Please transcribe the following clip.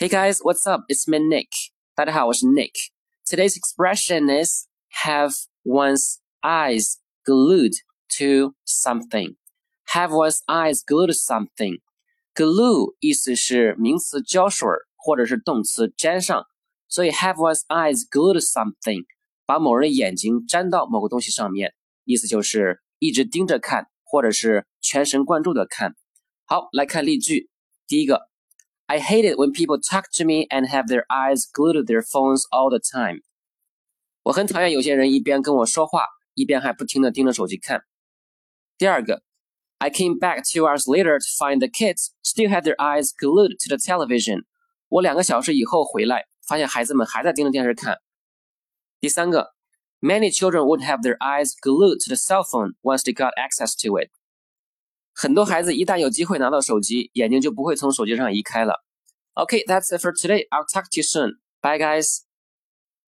Hey guys, what's up? It's me Nick. 大家好，我是 Nick. Today's expression is have one's eyes glued to something. Have one's eyes glued to something. Glue 意思是名词胶水或者是动词粘上，所以 have one's eyes glued to something，把某人眼睛粘到某个东西上面，意思就是一直盯着看，或者是全神贯注的看。好，来看例句，第一个。 I hate it when people talk to me and have their eyes glued to their phones all the time. 我很讨厌有些人一边跟我说话，一边还不停的盯着手机看。第二个，I came back two hours later to find the kids still had their eyes glued to the television. 我两个小时以后回来，发现孩子们还在盯着电视看。第三个，Many children would have their eyes glued to the cell phone once they got access to it. 很多孩子一旦有机会拿到手机，眼睛就不会从手机上移开了。OK，that's it for today. I'll talk to you soon. Bye, guys.